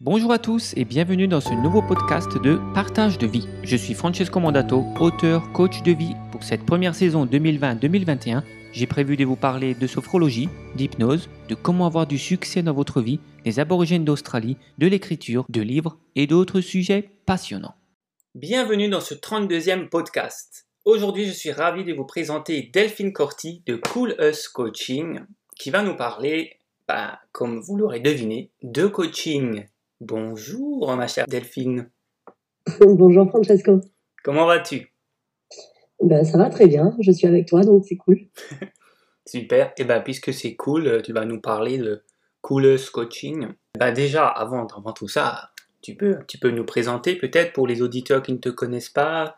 Bonjour à tous et bienvenue dans ce nouveau podcast de Partage de vie. Je suis Francesco Mondato, auteur, coach de vie. Pour cette première saison 2020-2021, j'ai prévu de vous parler de sophrologie, d'hypnose, de comment avoir du succès dans votre vie, des aborigènes d'Australie, de l'écriture, de livres et d'autres sujets passionnants. Bienvenue dans ce 32e podcast. Aujourd'hui, je suis ravi de vous présenter Delphine Corti de Cool Us Coaching qui va nous parler, bah, comme vous l'aurez deviné, de coaching Bonjour ma chère Delphine. Bonjour Francesco. Comment vas-tu? Ben, Ça va très bien, je suis avec toi donc c'est cool. Super, et ben puisque c'est cool, tu vas nous parler de Coolest Coaching. Ben, déjà, avant, avant tout ça, tu peux, tu peux nous présenter peut-être pour les auditeurs qui ne te connaissent pas,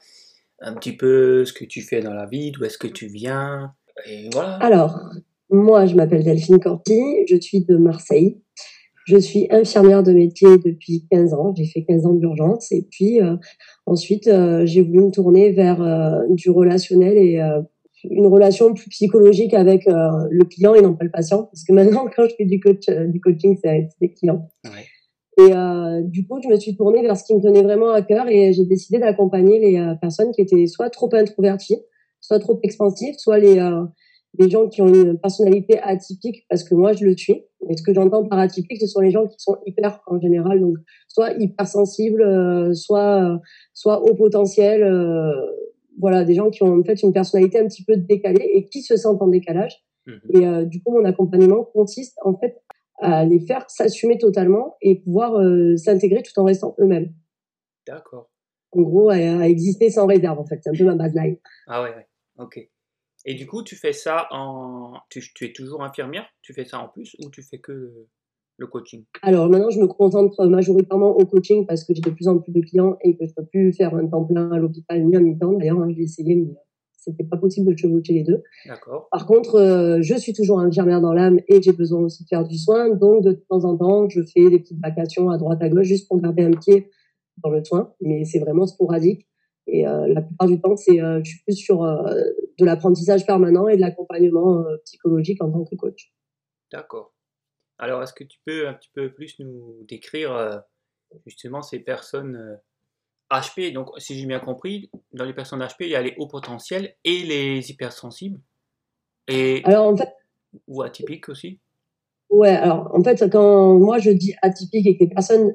un petit peu ce que tu fais dans la vie, d'où est-ce que tu viens, et voilà. Alors, moi je m'appelle Delphine Corti, je suis de Marseille. Je suis infirmière de métier depuis 15 ans. J'ai fait 15 ans d'urgence. Et puis, euh, ensuite, euh, j'ai voulu me tourner vers euh, du relationnel et une relation plus psychologique avec le client et non pas le patient. Parce que maintenant, quand je fais du, coach, du coaching, c'est avec des clients. Et du coup, je me suis tournée vers ce qui me tenait vraiment à cœur et j'ai décidé d'accompagner les personnes qui étaient soit trop introverties, soit trop expansives, soit les des gens qui ont une personnalité atypique parce que moi je le suis. Et ce que j'entends par atypique, ce sont les gens qui sont hyper en général, donc soit hypersensibles, euh, soit euh, soit au potentiel. Euh, voilà, des gens qui ont en fait une personnalité un petit peu décalée et qui se sentent en décalage. Mhm. Et du coup, mon accompagnement consiste en fait à les faire s'assumer totalement et pouvoir s'intégrer tout en restant eux-mêmes. D'accord. En gros, à, à, exister sans réserve en fait. C'est un peu ma baseline. Ah ouais, ouais. ok. Et du coup, tu fais ça en. Tu, es toujours infirmière? Tu fais ça en plus ou tu fais que le coaching? Alors maintenant, je me concentre majoritairement au coaching parce que j'ai de plus en plus de clients et que je ne peux plus faire un temps plein à l'hôpital ni un mi-temps. D'ailleurs, hein, j'ai essayé, mais c'était pas possible de chevaucher les deux. D'accord. Par contre, euh, je suis toujours infirmière dans l'âme et j'ai besoin aussi de faire du soin. Donc, de temps en temps, je fais des petites vacations à droite à gauche juste pour garder un pied dans le soin. Mais c'est vraiment sporadique. Et euh, la plupart du temps, c'est, euh, je suis plus sur de l'apprentissage permanent et de l'accompagnement psychologique en tant que coach. D'accord. Alors, est-ce que tu peux un petit peu plus nous décrire justement ces personnes HP Donc, si j'ai bien compris, dans les personnes HP, il y a les hauts potentiels et les hypersensibles. Et alors, en fait, ou atypiques aussi. Ouais, alors en fait, quand moi je dis atypique et que les personnes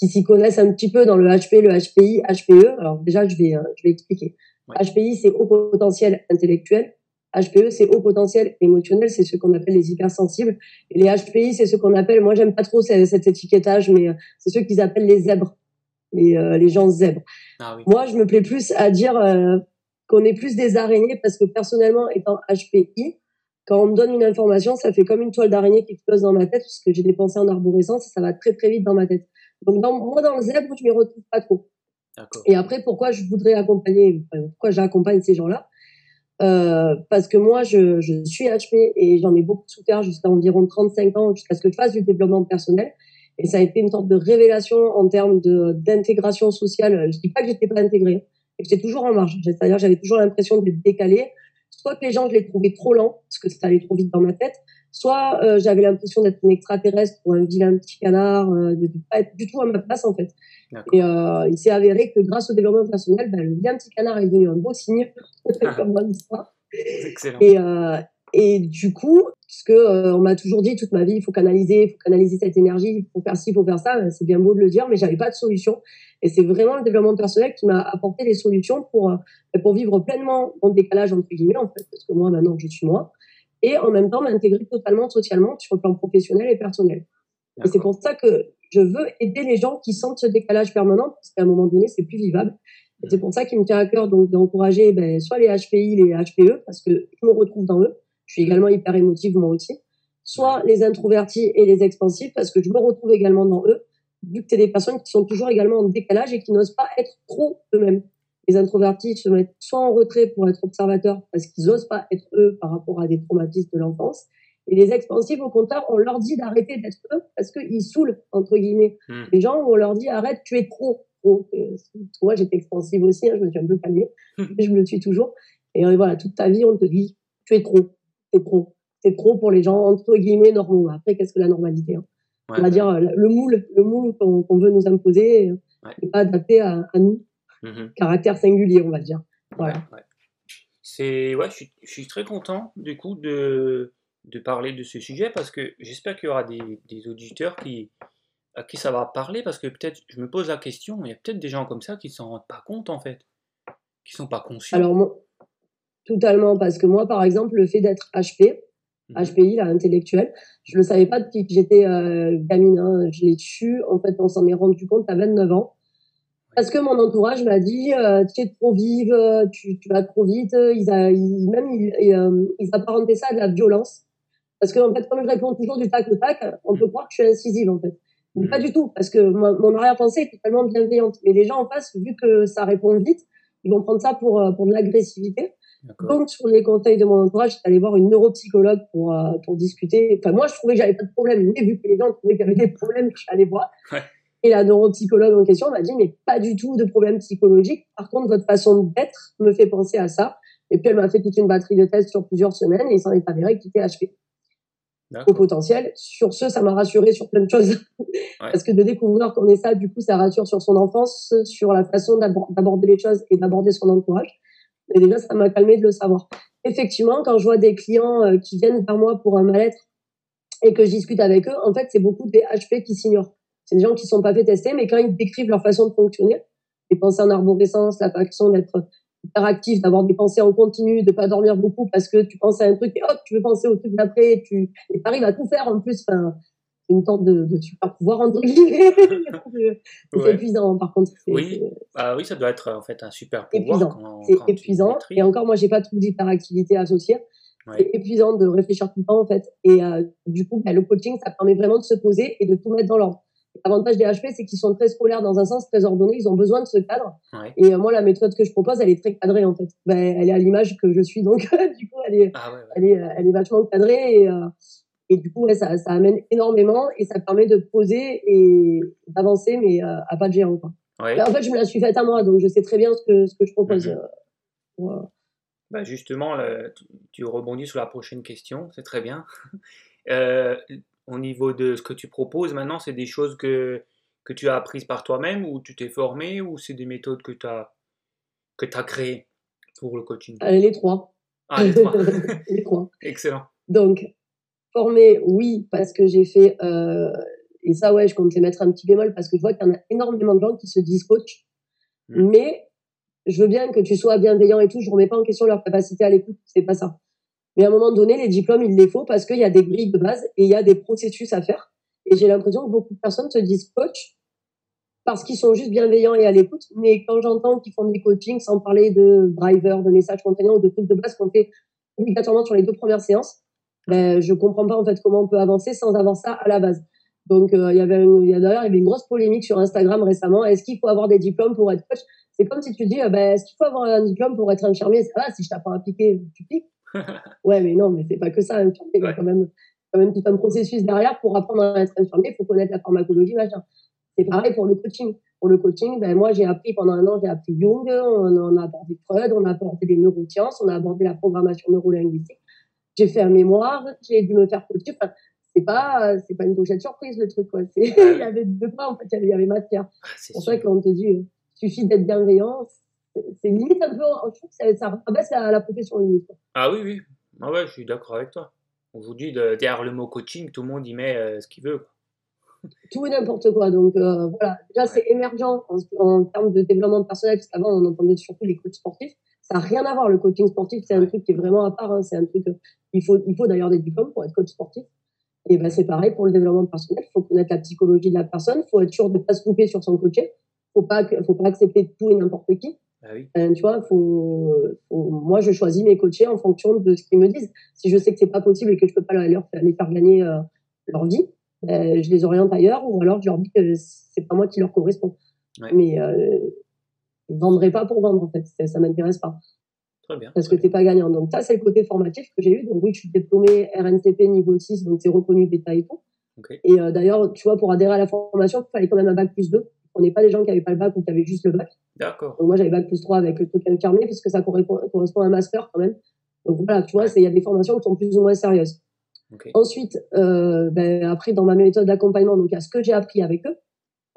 qui s'y connaissent un petit peu dans le HP, le HPI, HPE. Alors déjà, je vais, euh, je vais expliquer. HPI, c'est haut potentiel intellectuel. HPE, c'est haut potentiel émotionnel, c'est ce qu'on appelle les hypersensibles. Et les HPI, c'est ce qu'on appelle, moi j'aime pas trop cet, étiquetage, mais euh, c'est ceux qu'ils appellent les zèbres, les, euh, les gens zèbres. Ah, oui. Moi, je me plais plus à dire qu'on est plus des araignées parce que personnellement, étant HPI, quand on me donne une information, ça fait comme une toile d'araignée qui explose dans ma tête parce que j'ai des pensées en arborescence et ça va très très vite dans ma tête. Donc, dans, moi, dans le zèbre, je m'y retrouve pas trop. Et après, pourquoi je voudrais accompagner, pourquoi j'accompagne ces gens-là? Euh, Parce que moi, je, suis HP et j'en ai beaucoup souffert jusqu'à environ 35 ans, jusqu'à ce que je fasse du développement personnel. Et ça a été une sorte de révélation en termes d'intégration sociale. Je dis pas que j'étais pas intégrée, mais j'étais toujours en marge. C'est-à-dire, j'avais toujours l'impression d'être décalée. Soit que les gens, je les trouvais trop lents, parce que ça allait trop vite dans ma tête, soit euh, j'avais l'impression d'être une extraterrestre ou un vilain petit canard, euh, de ne pas être du tout à ma place en fait. Et euh, il s'est avéré que grâce au développement personnel, ben, le vilain petit canard est devenu un beau signe, comme dans l'histoire. Et, et du coup, parce que on m'a toujours dit toute ma vie, il faut canaliser, il faut canaliser cette énergie, il faut faire ci, il faut faire ça. C'est bien beau de le dire, mais j'avais pas de solution. Et c'est vraiment le développement personnel qui m'a apporté les solutions pour pour vivre pleinement mon décalage entre guillemets en fait, parce que moi maintenant je suis moi et en même temps m'intégrer totalement socialement sur le plan professionnel et personnel. Et c'est pour ça que je veux aider les gens qui sentent ce décalage permanent, parce qu'à un moment donné, c'est plus vivable. Et c'est pour ça qu'il me tient à cœur donc d'encourager ben, soit les HPI, les HPE, parce que je me retrouve dans eux. Je suis également hyper émotive moi aussi. Soit les introvertis et les expansifs, parce que je me retrouve également dans eux, vu que c'est des personnes qui sont toujours également en décalage et qui n'osent pas être trop eux-mêmes. Les introvertis se mettent soit en retrait pour être observateurs parce qu'ils n'osent pas être eux par rapport à des traumatismes de l'enfance. Et les expansifs, au contraire, on leur dit d'arrêter d'être eux parce qu'ils saoulent, entre guillemets. Hmm. Les gens, on leur dit arrête, tu es trop. Donc, euh, moi, j'étais expansive aussi, hein, je me suis un peu calmée, mais hmm. je me le suis toujours. Et euh, voilà, toute ta vie, on te dit tu es trop, c'est trop. C'est trop pour les gens, entre guillemets, normaux. Après, qu'est-ce que la normalité hein? On va dire le moule, le moule qu'on veut nous imposer n'est pas adapté à, nous, mmh caractère singulier, on va dire. Voilà. C'est ouais, je suis, très content du coup de, de parler de ce sujet parce que j'espère qu'il y aura des, des, auditeurs qui à qui ça va parler parce que peut-être je me pose la question, il y a peut-être des gens comme ça qui s'en rendent pas compte en fait, qui sont pas conscients. Alors moi, totalement parce que moi par exemple le fait d'être HP, HPI, là, intellectuel. Je le savais pas depuis que j'étais euh, gamine. Hein. Je l'ai su. En fait, on s'en est rendu compte à 29 ans. Parce que mon entourage m'a dit, euh, tu es trop vive, tu, tu vas trop vite. Ils, a, ils même ils, euh, ils, apparentaient ça à de la violence. Parce que en fait, comme je réponds toujours du tac au tac, on peut croire que je suis incisive en fait. Mais pas du tout, parce que mon, arrière-pensée est totalement bienveillante. Mais les gens en face, vu que ça répond vite, ils vont prendre ça pour, pour de l'agressivité. Donc, sur les conseils de mon entourage, j'étais allée voir une neuropsychologue pour, euh, pour discuter. Enfin, moi, je trouvais que j'avais pas de problème, mais vu que les gens trouvaient qu'il y avait des problèmes, je suis allée voir. Ouais. Et la neuropsychologue en question m'a dit, mais pas du tout de problème psychologique. Par contre, votre façon d'être me fait penser à ça. Et puis, elle m'a fait toute une batterie de tests sur plusieurs semaines et il s'en est avéré qu'il était HP au potentiel. Sur ce, ça m'a rassuré sur plein de choses. Parce que de découvrir qu'on est ça, du coup, ça rassure sur son enfance, sur la façon d'aborder les choses et d'aborder son entourage. Et déjà, ça m'a calmé de le savoir. Effectivement, quand je vois des clients euh, qui viennent vers moi pour un mal-être et que je discute avec eux, en fait, c'est beaucoup des HP qui s'ignorent. C'est des gens qui sont pas fait tester, mais quand ils décrivent leur façon de fonctionner, les pensées en arborescence, la façon d'être hyperactif, d'avoir des pensées en continu, de pas dormir beaucoup parce que tu penses à un truc et hop, tu veux penser au truc d'après, tu arrives à tout faire en plus. Enfin, une sorte de, de, super pouvoir entre guillemets. c'est épuisant par contre. Oui. Ah oui, ça doit être en fait un super pouvoir. C'est épuisant. Et encore, moi, j'ai pas trop d'hyperactivité associée. C'est épuisant de réfléchir tout le temps en fait. Et euh, du coup, bah, le coaching, ça permet vraiment de se poser et de tout mettre dans l'ordre. L'avantage des HP, c'est qu'ils sont très scolaires dans un sens, très ordonnés. Ils ont besoin de ce cadre. Et euh, moi, la méthode que je propose, elle est très cadrée en fait. Ben, elle est à l'image que je suis, donc du coup, elle est, ah elle est, elle est vachement cadrée. Et, euh, et du coup, ça, ça, amène énormément et ça permet de poser et d'avancer, mais euh, à pas de géant. Quoi. en fait, je me la suis faite à moi, donc je sais très bien ce que, ce que je propose. Euh, euh. bah justement, tu, rebondis sur la prochaine question, c'est très bien. au niveau de ce que tu proposes maintenant, c'est des choses que, que tu as apprises par toi-même ou tu t'es formé ou c'est des méthodes que tu as, que as créées pour le coaching? Les trois. Ah, les trois. les trois. Excellent. Donc, Formée, oui, parce que j'ai fait, euh, et ça, ouais, je compte les mettre un petit bémol parce que je vois qu'il y en a énormément de gens qui se disent coach, mmh. mais je veux bien que tu sois bienveillant et tout, je remets pas en question leur capacité à l'écoute, c'est pas ça. Mais à un moment donné, les diplômes, il les faut parce qu'il y a des grilles de base et il y a des processus à faire. Et j'ai l'impression que beaucoup de personnes se disent coach parce qu'ils sont juste bienveillants et à l'écoute. Mais quand j'entends qu'ils font des coachings sans parler de driver, de messages contraignants ou de trucs de base qu'on fait obligatoirement sur les deux premières séances, ben, je comprends pas en fait comment on peut avancer sans avoir ça à la base. Donc euh, il y avait a d'ailleurs il y avait une grosse polémique sur Instagram récemment. Est-ce qu'il faut avoir des diplômes pour être coach? C'est comme si tu dis euh, ben, est-ce qu'il faut avoir un diplôme pour être infirmier? Ça va si je t'apprends à piquer, tu piques. ouais mais non mais c'est pas que ça. Il y a quand même quand même tout un processus derrière pour apprendre à être infirmier. Il faut connaître la pharmacologie machin. C'est pareil pour le coaching. Pour le coaching, ben moi j'ai appris pendant un an, j'ai appris Jung, on, on, a abordé Freud, on a abordé les neurosciences, on a abordé la programmation neurolinguistique j'ai fait un mémoire, j'ai dû me faire coacher. Enfin, c'est pas, c'est pas une pochette surprise le truc, quoi. il y avait deux pas, en fait, il y avait, matière. Ah, c'est pour ça qu'on te dit, il euh, suffit d'être bienveillant. C'est limite un peu, je trouve que ça, rabaisse la, la profession limite. Ah oui, oui. Ah ouais, je suis d'accord avec toi. Aujourd'hui, derrière le mot coaching, tout le monde y met euh, ce qu'il veut. Tout et n'importe quoi. Donc euh, voilà, déjà c'est émergent en, en, termes de développement personnel, parce qu'avant on entendait surtout les coachs sportifs. Ça n'a rien à voir. Le coaching sportif, c'est un truc qui est vraiment à part. Hein. C'est un truc. Il faut, il faut d'ailleurs des diplômes pour être coach sportif. Et ben c'est pareil pour le développement personnel. Il faut connaître la psychologie de la personne. Il faut être sûr de ne pas se louper sur son coaché. Faut pas, faut pas accepter tout et n'importe qui. Ah oui. Euh, tu vois, faut, moi, je choisis mes coachés en fonction de ce qu'ils me disent. Si je sais que c'est pas possible et que je peux pas leur, les faire gagner euh, leur vie, ben, je les oriente ailleurs ou alors je leur dis que c'est pas moi qui leur correspond. Mais euh, je vendrai pas pour vendre en fait, ça, ça m'intéresse pas. Très bien. Parce que t'es pas gagnant. Donc ça c'est le côté formatif que j'ai eu. Donc oui, je suis diplômée RNCP niveau 6, donc c'est reconnu d'État et tout. Et euh, d'ailleurs, tu vois, pour adhérer à la formation, il fallait quand même un bac plus 2. On n'est pas des gens qui n'avaient pas le bac ou qui avaient juste le bac. D'accord. Donc moi j'avais bac plus 3 avec le truc infirmier puisque ça correspond, correspond à un master quand même. Donc voilà, tu vois, il y a des formations qui sont plus ou moins sérieuses. Ensuite, euh, ben, après, dans ma méthode d'accompagnement, donc, il y a ce que j'ai appris avec eux,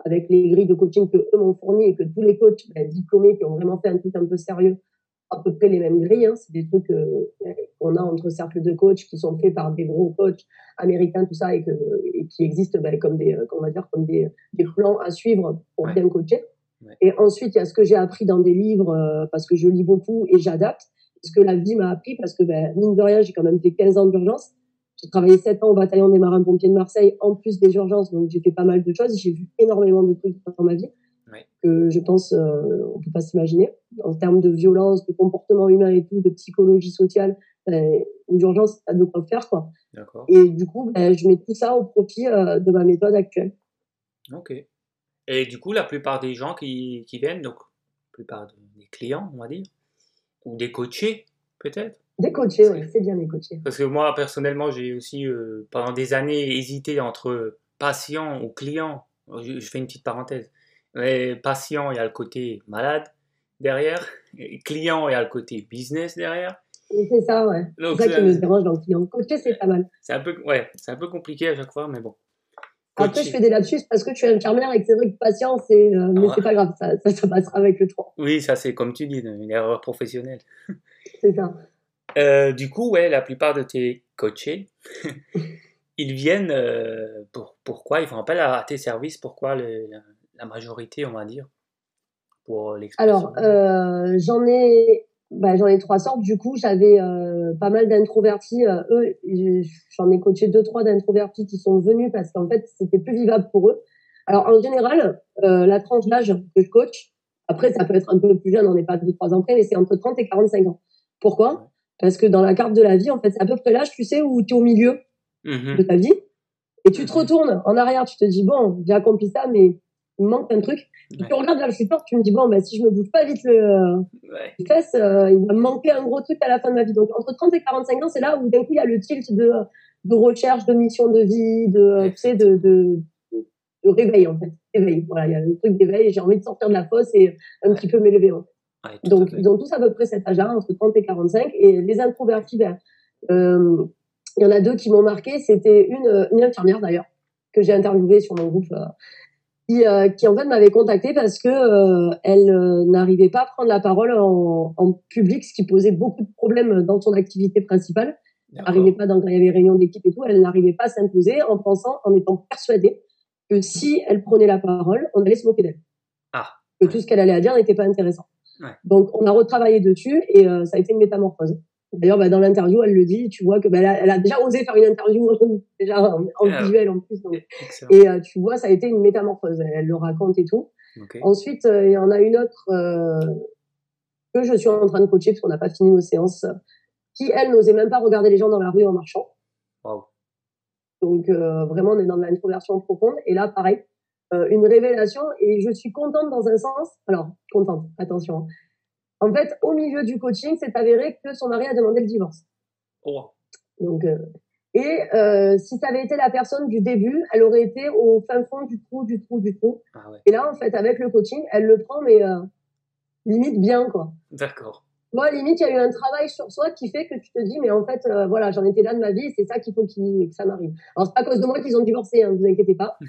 avec les grilles de coaching que eux m'ont fourni et que tous les coachs ben, diplômés qui ont vraiment fait un truc un peu sérieux, à peu près les mêmes grilles. Hein. C'est des trucs euh, qu'on a entre cercles de coachs qui sont faits par des gros coachs américains, tout ça, et, que, et qui existent ben, comme des, euh, on va dire, comme des, des plans à suivre pour bien coacher. Et ensuite, il y a ce que j'ai appris dans des livres, euh, parce que je lis beaucoup et j'adapte. Ce que la vie m'a appris, parce que, ben, mine de rien, j'ai quand même fait 15 ans d'urgence. J'ai travaillé 7 ans au bataillon des marins-pompiers de Marseille, en plus des urgences, donc j'ai fait pas mal de choses. J'ai vu énormément de trucs dans ma vie que je pense euh, on peut pas s'imaginer en termes de violence, de comportement humain et tout, de psychologie sociale ben, d'urgence, ça de quoi faire quoi. Et du coup, ben, je mets tout ça au profit euh, de ma méthode actuelle. Ok. Et du coup, la plupart des gens qui, qui viennent, donc la plupart des clients, on va dire, ou des coachés peut-être? Des coachés, oui, c'est bien des coachés. Parce que moi, personnellement, j'ai aussi euh, pendant des années hésité entre patient ou client. je fais une petite parenthèse patient, il y a le côté malade derrière. Et client, il y a le côté business derrière. C'est ça, ouais. C'est ça qui me dérange dans le client. Coacher, c'est pas mal. C'est un, peu, ouais, un peu compliqué à chaque fois, mais bon. Après, je fais des lapsus parce que tu es infirmière et que c'est vrai que patient, c'est, euh, mais c'est pas grave, ça, ça, passera avec le temps. Oui, ça, c'est comme tu dis, une erreur professionnelle. C'est ça. Euh, du coup, ouais, la plupart de tes coachés, ils viennent euh, pour, pourquoi? Ils font appel à, tes services. Pourquoi le, la majorité, on va dire, pour Alors, euh, j'en ai, bah, j'en ai trois sortes. Du coup, j'avais euh, pas mal d'introvertis. Euh, eux, j'en ai coaché deux, trois d'introvertis qui sont venus parce qu'en fait, c'était plus vivable pour eux. Alors, en général, la tranche d'âge que je coach, après, ça peut être un peu plus jeune, on n'est pas deux, trois ans près, mais c'est entre 30 et 45 ans. Pourquoi? Parce que dans la carte de la vie, en fait, c'est à peu près l'âge, tu sais, où tu es au milieu mmh de ta vie. Et tu te mmh retournes en arrière, tu te dis, bon, j'ai accompli ça, mais il me manque un truc. Tu regardes vers le support, tu me dis, bon, bah, si je me bouge pas vite le, ouais. euh, il va me manquer un gros truc à la fin de ma vie. Donc, entre 30 et 45 ans, c'est là où d'un coup, il y a le tilt de, de recherche, de mission de vie, de, tu sais, de, de, de, réveil, en fait. Éveil. Voilà, il y a le truc d'éveil, j'ai envie de sortir de la fosse et un petit peu m'élever, en fait. Donc, ils ont tous à peu près cet âge-là, entre 30 et 45. Et les introvertis, ben, euh, il y en a deux qui m'ont marqué. C'était une, une infirmière, d'ailleurs, que j'ai interviewée sur mon groupe, euh, qui, euh, qui en fait m'avait contacté parce que euh, elle euh, n'arrivait pas à prendre la parole en, en, public, ce qui posait beaucoup de problèmes dans son activité principale. Elle n'arrivait pas dans quand il y avait réunion d'équipe et tout, elle n'arrivait pas à s'imposer en pensant, en étant persuadée que si elle prenait la parole, on allait se moquer d'elle. Ah. Que tout ce qu'elle allait à dire n'était pas intéressant. Ouais. Donc on a retravaillé dessus et ça a été une métamorphose. D'ailleurs, bah, dans l'interview, elle le dit, tu vois que bah, elle, a, déjà osé faire une interview déjà en, ah, visuel en plus. et euh, tu vois, ça a été une métamorphose. Elle, le raconte et tout. Ensuite, euh, il y en a une autre euh, que je suis en train de coacher parce qu'on n'a pas fini nos séances, qui elle n'osait même pas regarder les gens dans la rue en marchant. Donc vraiment, on est dans de l'introversion profonde. Et là, pareil, une révélation. Et je suis contente dans un sens. Alors, contente, attention. En fait, au milieu du coaching, c'est avéré que son mari a demandé le divorce. Oh. Donc, euh, et euh, si ça avait été la personne du début, elle aurait été au fin fond du trou, du trou, du trou. Ah et là, en fait, avec le coaching, elle le prend, mais euh, limite bien, quoi. D'accord. Moi, limite, il y a eu un travail sur soi qui fait que tu te dis, mais en fait, voilà, j'en étais là de ma vie, c'est ça qu'il faut que ça m'arrive. Alors, c'est pas à cause de moi qu'ils ont divorcé, hein, vous inquiétez pas. Il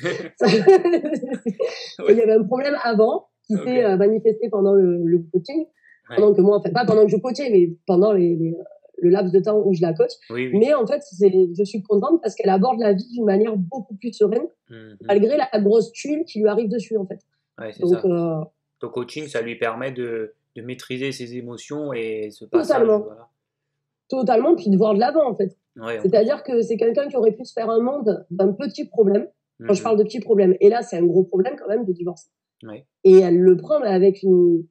y avait un problème avant qui s'est manifesté pendant le coaching pendant que moi, fait pas pendant que je coachais, mais pendant les, le laps de temps où je la coach. Mais en fait, je suis contente parce qu'elle aborde la vie d'une manière beaucoup plus sereine, mhm. malgré la grosse tuile qui lui arrive dessus, en fait. Ouais, c'est ça. Euh, Ton coaching, ça lui permet de, de, maîtriser ses émotions et ce passage. Totalement. Totalement, puis de voir de l'avant, en fait. C'est-à-dire que c'est quelqu'un qui aurait pu se faire un monde d'un petit problème. Quand je mhm. parle de petit problème. Et là, c'est un gros problème quand même de divorcer. Et elle le prend mais avec une,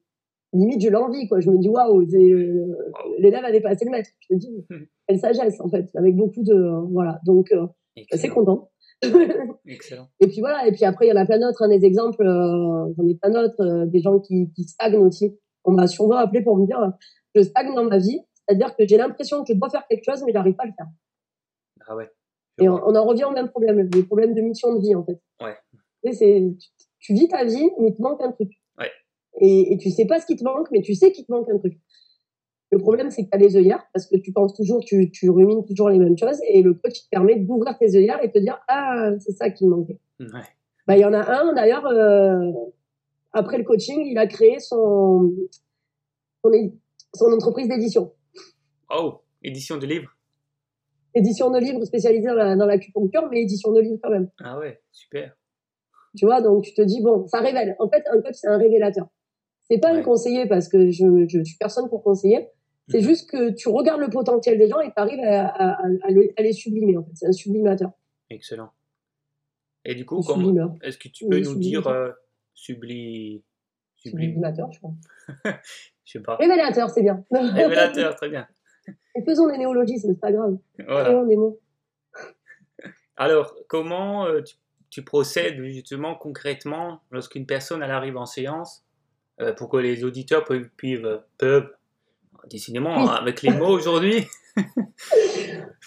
limite je l'envie quoi. Je me dis waouh euh, l'élève a dépassé le maître je te dis elle sagesse en fait avec beaucoup de euh, voilà. Donc euh, c'est content Excellent. et puis voilà. Et puis après il y en a plein d'autres hein, des exemples j'en ai plein d'autres des gens qui, qui stagnent aussi. On m'a souvent appelé pour me dire je stagne dans ma vie c'est-à-dire que j'ai l'impression que je dois faire quelque chose mais j'arrive pas à le faire. Ah ouais et on, en revient au même problème les problèmes de mission de vie en fait. Ouais. C'est tu, tu vis ta vie mais il te manque un truc et, et tu sais pas ce qui te manque, mais tu sais qu'il te manque un truc. Le problème, c'est que tu as les œillères parce que tu penses toujours, tu, tu rumines toujours les mêmes choses et le coach te permet d'ouvrir tes œillères et de te dire Ah, c'est ça qui me manquait. Bah, il y en a un d'ailleurs, euh, après le coaching, il a créé son, son, son entreprise d'édition. Oh, édition de livres Édition de livres spécialisée dans, la, dans l'acupuncture, mais édition de livres quand même. Ah ouais, super. Tu vois, donc tu te dis, bon, ça révèle. En fait, un coach, c'est un révélateur. C'est pas un conseiller parce que je, je suis personne pour conseiller. C'est mhm. juste que tu regardes le potentiel des gens et tu arrives à, à, à, les sublimer. En fait, c'est un sublimateur. Excellent. Et du coup, comment, est-ce que tu peux nous dire euh, subli... sublimateur, je crois. je sais pas. Révélateur, c'est bien. Révélateur, très bien. Et faisons des néologismes, c'est pas grave. Voilà. des mots. Alors, comment euh, tu, tu, procèdes justement concrètement lorsqu'une personne elle arrive en séance pour que les auditeurs peuvent, peuvent, décidément avec les mots aujourd'hui,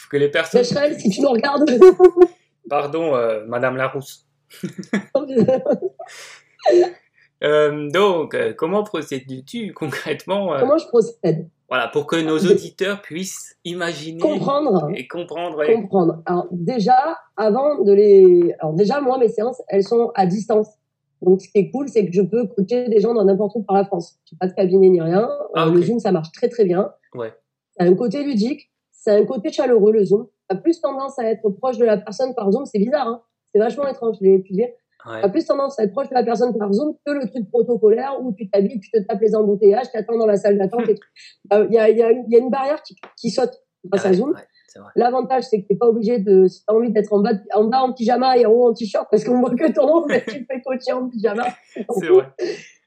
que les personnes. si tu nous regardes. Pardon, euh, Madame Larousse. euh, donc, euh, comment procèdes-tu concrètement euh, Comment je procède? Voilà, pour que nos auditeurs puissent imaginer comprendre, et comprendre. Comprendre. Alors déjà, avant de les, alors déjà moi mes séances, elles sont à distance. Donc ce qui est cool, c'est que je peux coacher des gens dans n'importe où par la France. J'ai pas de cabinet ni rien. Ah, le Zoom, ça marche très très bien. Ouais. C'est un côté ludique, c'est un côté chaleureux le Zoom a plus tendance à être proche de la personne par Zoom. C'est bizarre, hein c'est vachement étrange, je l'ai étudié. Ouais. A plus tendance à être proche de la personne par Zoom que le truc protocolaire où tu t'habilles, tu te tapes les embouteillages, tu attends dans la salle d'attente. Il y, a, y, a, y a une barrière qui, qui saute grâce à Zoom. L'avantage, c'est que tu n'es pas obligé de, si tu as envie d'être en bas, en bas en pyjama et en haut en t-shirt, parce qu'on voit que ton nom, mais tu fais coacher en pyjama. C'est vrai.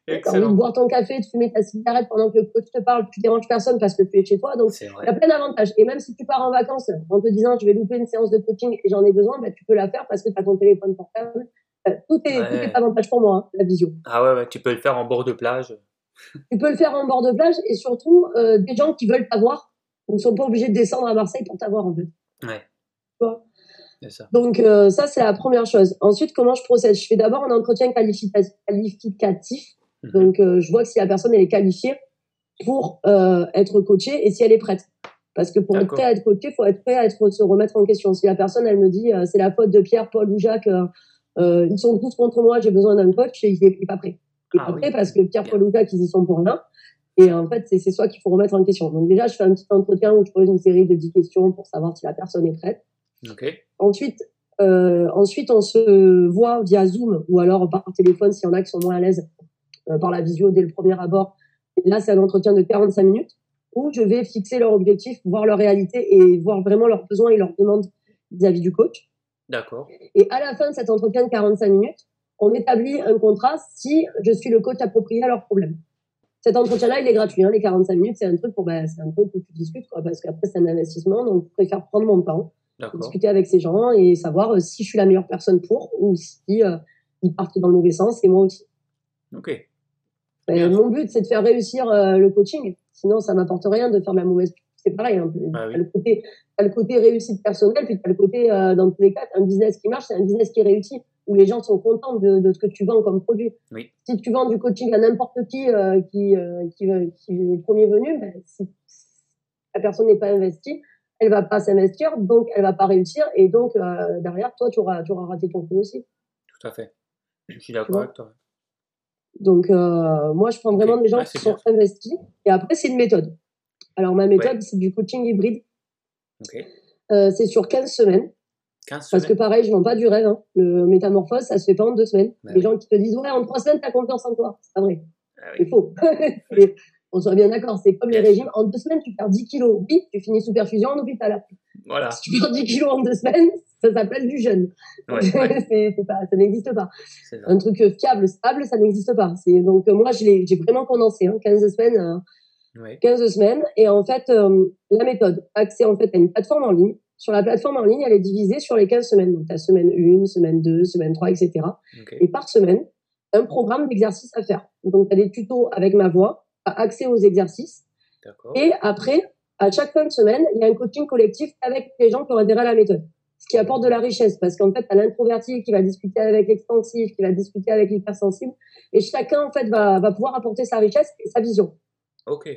Tu as envie de boire ton café, de fumer ta cigarette pendant que le coach te parle, tu déranges personne parce que tu es chez toi. Donc, il y a plein d'avantages. Et même si tu pars en vacances en te disant je vais louper une séance de coaching et j'en ai besoin, bah, tu peux la faire parce que tu as ton téléphone portable. Euh, tout, est, tout est avantage pour moi, hein, la visio. Ah ouais, ouais, tu peux le faire en bord de plage. tu peux le faire en bord de plage et surtout, euh, des gens qui veulent t'avoir ne sont pas obligés de descendre à Marseille pour t'avoir en fait. Ouais. Tu vois? Ça. Donc euh, ça, c'est la première chose. Ensuite, comment je procède? Je fais d'abord un entretien qualificatif Mhm. Donc, euh, je vois que si la personne elle est qualifiée pour euh, être coachée et si elle est prête. Parce que pour être prêt à être coaché, il faut être prêt à être, se remettre en question. Si la personne, elle me dit, c'est la faute de Pierre, Paul ou Jacques, ils sont tous contre moi, j'ai besoin d'un coach, il n'est pas prêt. Il n'est ah pas prêt parce que Pierre, Paul ou Jacques, ils y sont pour rien. Et en fait, c'est soit qu'il faut remettre en question. Donc déjà, je fais un petit entretien où je pose une série de 10 questions pour savoir si la personne est prête. Ensuite, euh, ensuite, on se voit via Zoom ou alors par téléphone s'il y en a qui sont moins à l'aise euh, par la visio dès le premier abord. Et là, c'est un entretien de 45 minutes où je vais fixer leur objectif, voir leur réalité et voir vraiment leurs besoins et leurs demandes vis-à-vis du coach. D'accord. Et à la fin de cet entretien de 45 minutes, on établit un contrat si je suis le coach approprié à leurs problèmes. Cet entretien-là, il est gratuit. Hein, les 45 minutes, c'est un truc pour, ben, c'est un truc où tu discutes, quoi, parce qu'après c'est un investissement, donc je préfère prendre mon temps, discuter avec ces gens et savoir euh, si je suis la meilleure personne pour ou si euh, ils partent dans le mauvais sens et moi aussi. Ok. Mon but, c'est de faire réussir euh, le coaching. Sinon, ça m'apporte rien de faire de la mauvaise. C'est pareil. Hein. Ah le côté, as le côté réussite personnelle, puis as le côté, euh, dans tous les cas, un business qui marche, c'est un business qui réussit, où les gens sont contents de, de ce que tu vends comme produit. Oui. Si tu vends du coaching à n'importe qui euh, qui, qui, qui, est le premier venu, ben, si la personne n'est pas investie, elle va pas s'investir, donc elle va pas réussir, et donc derrière, toi, tu auras, tu auras raté ton coup aussi. Tout à fait. Je suis d'accord avec toi. Donc, euh, moi, je prends vraiment des gens qui sont investis. Et après, c'est une méthode. Alors, ma méthode, c'est du coaching hybride. Euh, c'est sur 15 semaines. 15 Parce que pareil, je vends pas du rêve. Hein. Le métamorphose, ça se fait pas en deux semaines. Bah les gens qui te disent, ouais, en trois semaines, t'as confiance en toi. C'est pas vrai. Ah c'est faux. on soit bien d'accord. C'est comme les régimes. En deux semaines, tu perds 10 kilos. Oui, tu finis sous perfusion en hôpital. Voilà. Si tu perds 10 kilos en deux semaines, ça s'appelle du jeûne. c'est, pas, ça n'existe pas. Un truc fiable, stable, ça n'existe pas. C'est, donc, moi, j'ai vraiment condensé, hein, 15 semaines. 15 euh, semaines. Et en fait, euh, la méthode, accès en fait à une plateforme en ligne. Sur la plateforme en ligne, elle est divisée sur les 15 semaines. Donc, tu as semaine 1, semaine 2, semaine 3, etc. Et par semaine, un programme d'exercice à faire. Donc, tu as des tutos avec ma voix, accès aux exercices. Et après, à chaque fin de semaine, il y a un coaching collectif avec les gens qui ont adhéré à la méthode ce qui apporte de la richesse parce qu'en fait, tu as l'introverti qui va discuter avec l'expansif, qui va discuter avec l'hypersensible et chacun en fait va, va pouvoir apporter sa richesse et sa vision. Ok.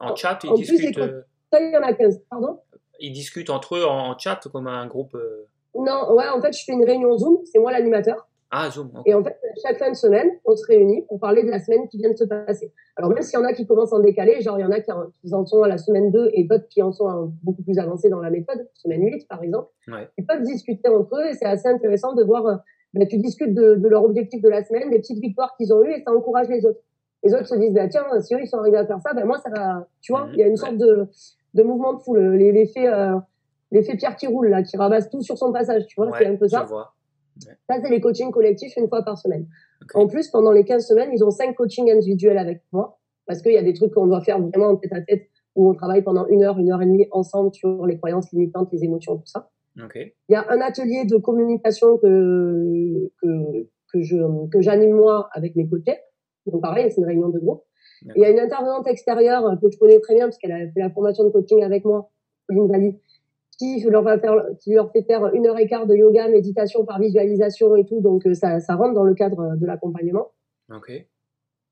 En chat, ils En plus, discutent. c'est euh, Ça, il y en a 15. Pardon ils discutent entre eux en chat comme un groupe. euh, Non, ouais, en fait, je fais une réunion Zoom. C'est moi l'animateur. Ah, Zoom. Et en fait, chaque fin de semaine, on se réunit pour parler de la semaine qui vient de se passer. Alors, même s'il y en a qui commencent en décalé, genre, il y en a qui en, sont à la semaine 2 et d'autres qui en sont beaucoup plus avancés dans la méthode, semaine 8, par exemple. Ouais. Ils peuvent discuter entre eux et c'est assez intéressant de voir, ben, tu discutes de, de leur objectif de la semaine, des petites victoires qu'ils ont eues et ça encourage les autres. Les autres se disent, bah, tiens, si eux, ils sont arrivés à faire ça, ben, moi, ça va, tu vois, Mhm, il y a une sorte de, de mouvement de foule, l'effet, euh, l'effet Pierre qui roule, là, qui ramasse tout sur son passage, tu vois, Ouais, c'est un peu ça. Ça, c'est les coachings collectifs une fois par semaine. En plus, pendant les 15 semaines, ils ont cinq coachings individuels avec moi. Parce qu'il y a des trucs qu'on doit faire vraiment en tête à tête, où on travaille pendant une heure, une heure et demie ensemble sur les croyances limitantes, les émotions, tout ça. Il y a un atelier de communication que, que, que je, que j'anime moi avec mes coachés. Donc pareil, c'est une réunion de groupe. Il y a une intervenante extérieure euh, que je connais très bien parce qu'elle a fait la formation de coaching avec moi, Pauline Valli, qui leur va faire, qui leur fait faire une heure et quart de yoga, méditation par visualisation et tout. Donc euh, ça, ça rentre dans le cadre de l'accompagnement. Ok.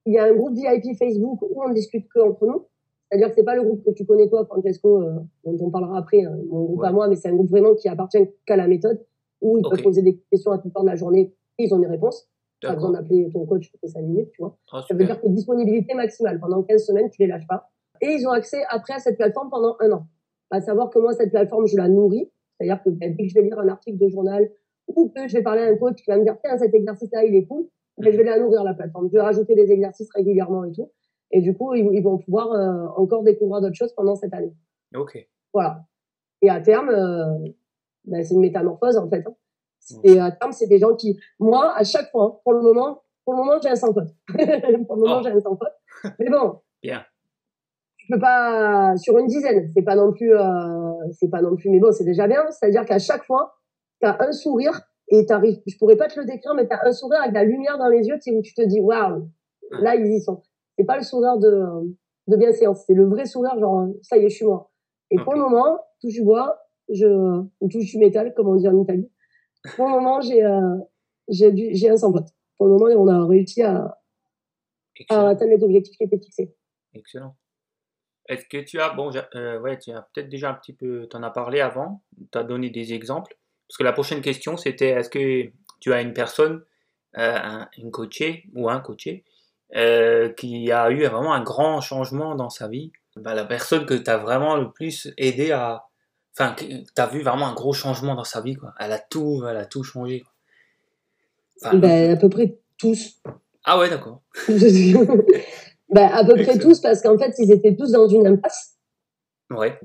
Il y a un groupe VIP Facebook où on discute que entre nous. C'est-à-dire que c'est pas le groupe que tu connais toi, Francesco, euh, dont on parlera après, hein, mon groupe Ouais. à moi, mais c'est un groupe vraiment qui appartient qu'à la méthode, où ils peuvent poser des questions à tout temps de la journée et ils ont des réponses. Pas besoin d'appeler ton coach toutes les 5 minutes, tu vois. Ah, Ça veut dire que disponibilité maximale. Pendant 15 semaines, tu les lâches pas. Et ils ont accès après à cette plateforme pendant un an. À savoir que moi, cette plateforme, je la nourris. C'est-à-dire que ben, dès que je vais lire un article de journal ou que je vais parler à un coach qui va me dire, tiens, cet exercice-là, il est cool, ben, je vais la nourrir, la plateforme. Je vais rajouter des exercices régulièrement et tout. Et du coup, ils, ils vont pouvoir euh, encore découvrir d'autres choses pendant cette année. Ok. Voilà. Et à terme, euh, ben, c'est une métamorphose, en fait. hein. Et à terme, c'est des gens qui, moi, à chaque fois, hein, pour le moment, pour le moment, j'ai un sans faute. pour le moment, Oh. j'ai un sans faute. Mais bon. Bien. Je peux pas, sur une dizaine, c'est pas non plus, euh, c'est pas non plus, mais bon, c'est déjà bien. C'est-à-dire qu'à chaque fois, t'as un sourire et t'arrives, je pourrais pas te le décrire, mais t'as un sourire avec la lumière dans les yeux, tu où tu te dis, waouh, là, ils y sont. C'est pas le sourire de, de bienséance, c'est le vrai sourire, genre, ça y est, je suis moi. Et pour le moment, touche du bois, je, ou touche du métal, comme on dit en Italie. Pour le moment, j'ai, euh, j'ai un sans faute. Pour le moment, on a réussi à, atteindre les objectifs qui étaient fixés. Excellent. Est-ce que tu as, bon, euh, ouais, tu as peut-être déjà un petit peu, t'en as parlé avant, tu as donné des exemples. Parce que la prochaine question, c'était est-ce que tu as une personne, euh, un- une coachée ou un coaché, euh, qui a eu vraiment un grand changement dans sa vie? Bah, La personne que tu as vraiment le plus aidé à. Enfin, tu as vu vraiment un gros changement dans sa vie, quoi. Elle a tout, elle a tout changé. quoi. Enfin, Ben, à peu près tous. Ah ouais, d'accord. ben, à peu près tous, parce qu'en fait, ils étaient tous dans une impasse. Ouais,